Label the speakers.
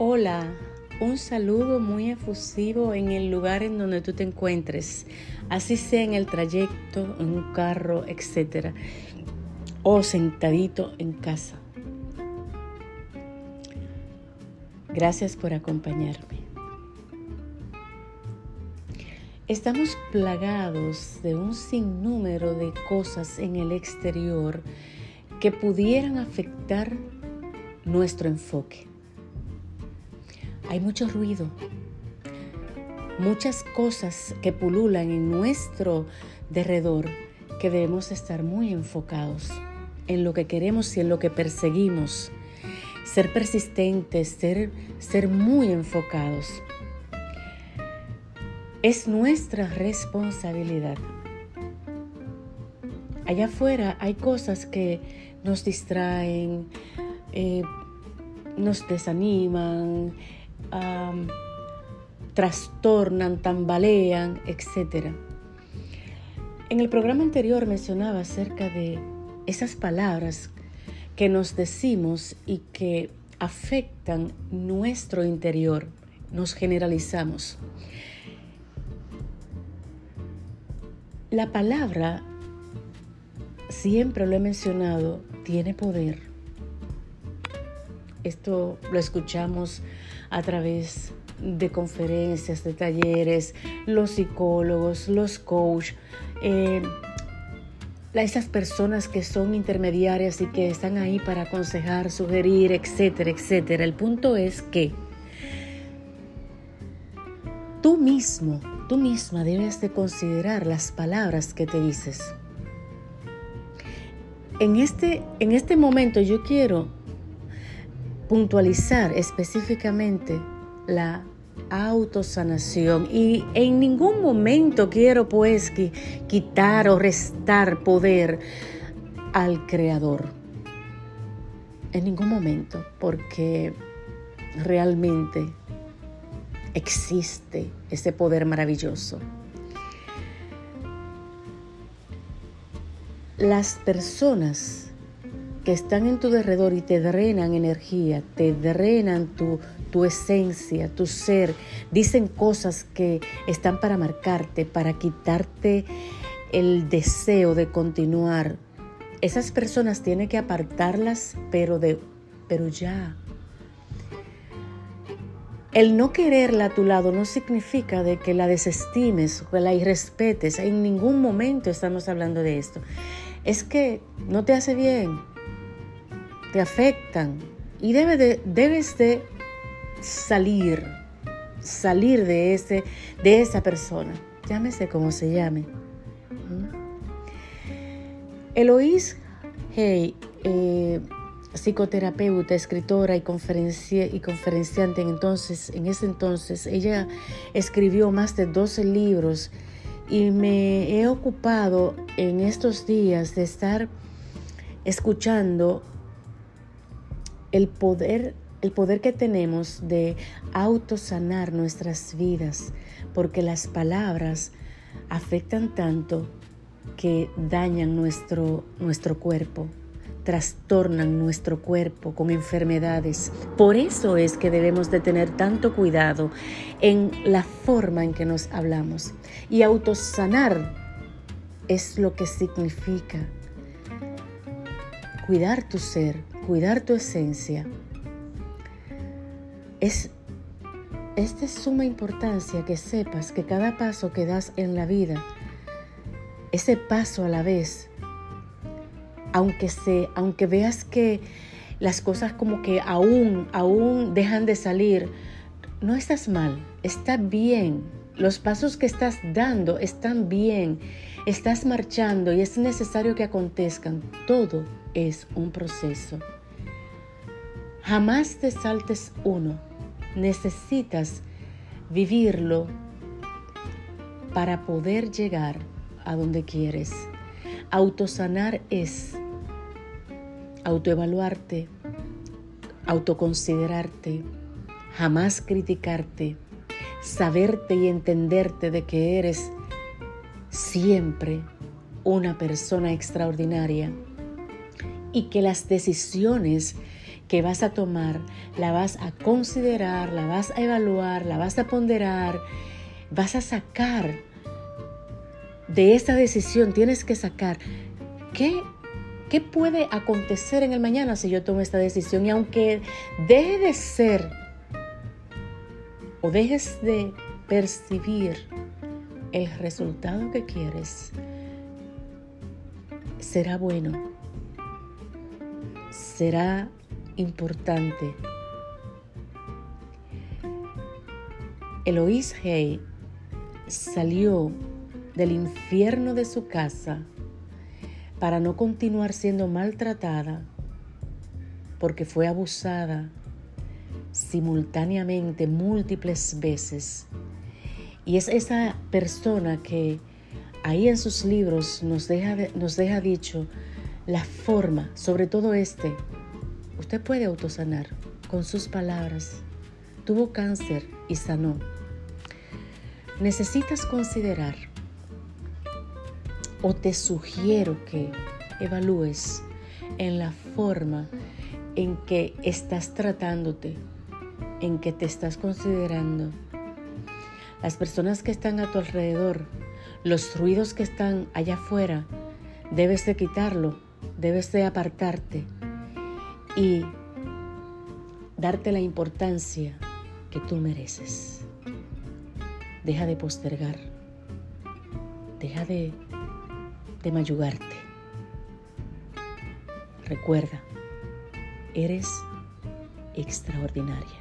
Speaker 1: Hola, un saludo muy efusivo en el lugar en donde tú te encuentres, así sea en el trayecto, en un carro, etc. O sentadito en casa. Gracias por acompañarme. Estamos plagados de un sinnúmero de cosas en el exterior que pudieran afectar nuestro enfoque. Hay mucho ruido, muchas cosas que pululan en nuestro derredor que debemos estar muy enfocados en lo que queremos y en lo que perseguimos. Ser persistentes, ser, ser muy enfocados. Es nuestra responsabilidad. Allá afuera hay cosas que nos distraen, eh, nos desaniman, trastornan, tambalean, etc. En el programa anterior mencionaba acerca de esas palabras que nos decimos y que afectan nuestro interior, nos generalizamos. La palabra, siempre lo he mencionado, tiene poder. Esto lo escuchamos a través de conferencias, de talleres, los psicólogos, los coach, eh, esas personas que son intermediarias y que están ahí para aconsejar, sugerir, etcétera, etcétera. El punto es que tú mismo, tú misma debes de considerar las palabras que te dices. En este, en este momento yo quiero puntualizar específicamente la autosanación y en ningún momento quiero pues quitar o restar poder al creador. En ningún momento, porque realmente existe ese poder maravilloso. Las personas que están en tu derredor y te drenan energía, te drenan tu, tu esencia, tu ser, dicen cosas que están para marcarte, para quitarte el deseo de continuar. Esas personas tienen que apartarlas, pero de pero ya. El no quererla a tu lado no significa de que la desestimes o que la irrespetes. En ningún momento estamos hablando de esto. Es que no te hace bien, te afectan y de, debes de salir, salir de, ese, de esa persona, llámese como se llame. ¿Mm? Eloís Hey, eh, psicoterapeuta, escritora y, y conferenciante entonces, en ese entonces, ella escribió más de 12 libros y me he ocupado en estos días de estar escuchando el poder, el poder que tenemos de autosanar nuestras vidas, porque las palabras afectan tanto que dañan nuestro, nuestro cuerpo, trastornan nuestro cuerpo con enfermedades. Por eso es que debemos de tener tanto cuidado en la forma en que nos hablamos. Y autosanar es lo que significa cuidar tu ser, cuidar tu esencia, es, es de suma importancia que sepas que cada paso que das en la vida, ese paso a la vez, aunque, se, aunque veas que las cosas como que aún, aún dejan de salir, no estás mal, está bien. Los pasos que estás dando están bien, estás marchando y es necesario que acontezcan. Todo es un proceso. Jamás te saltes uno. Necesitas vivirlo para poder llegar a donde quieres. Autosanar es autoevaluarte, autoconsiderarte, jamás criticarte, saberte y entenderte de que eres siempre una persona extraordinaria y que las decisiones que vas a tomar, la vas a considerar, la vas a evaluar, la vas a ponderar, vas a sacar de esa decisión, tienes que sacar qué, qué puede acontecer en el mañana si yo tomo esta decisión. Y aunque deje de ser o dejes de percibir el resultado que quieres, será bueno, será importante. Eloís Hay salió del infierno de su casa para no continuar siendo maltratada porque fue abusada simultáneamente múltiples veces. Y es esa persona que ahí en sus libros nos deja, nos deja dicho la forma, sobre todo este, usted puede autosanar con sus palabras. Tuvo cáncer y sanó. Necesitas considerar o te sugiero que evalúes en la forma en que estás tratándote, en que te estás considerando. Las personas que están a tu alrededor, los ruidos que están allá afuera, debes de quitarlo, debes de apartarte y darte la importancia que tú mereces. Deja de postergar, deja de, de mayugarte. Recuerda, eres extraordinaria.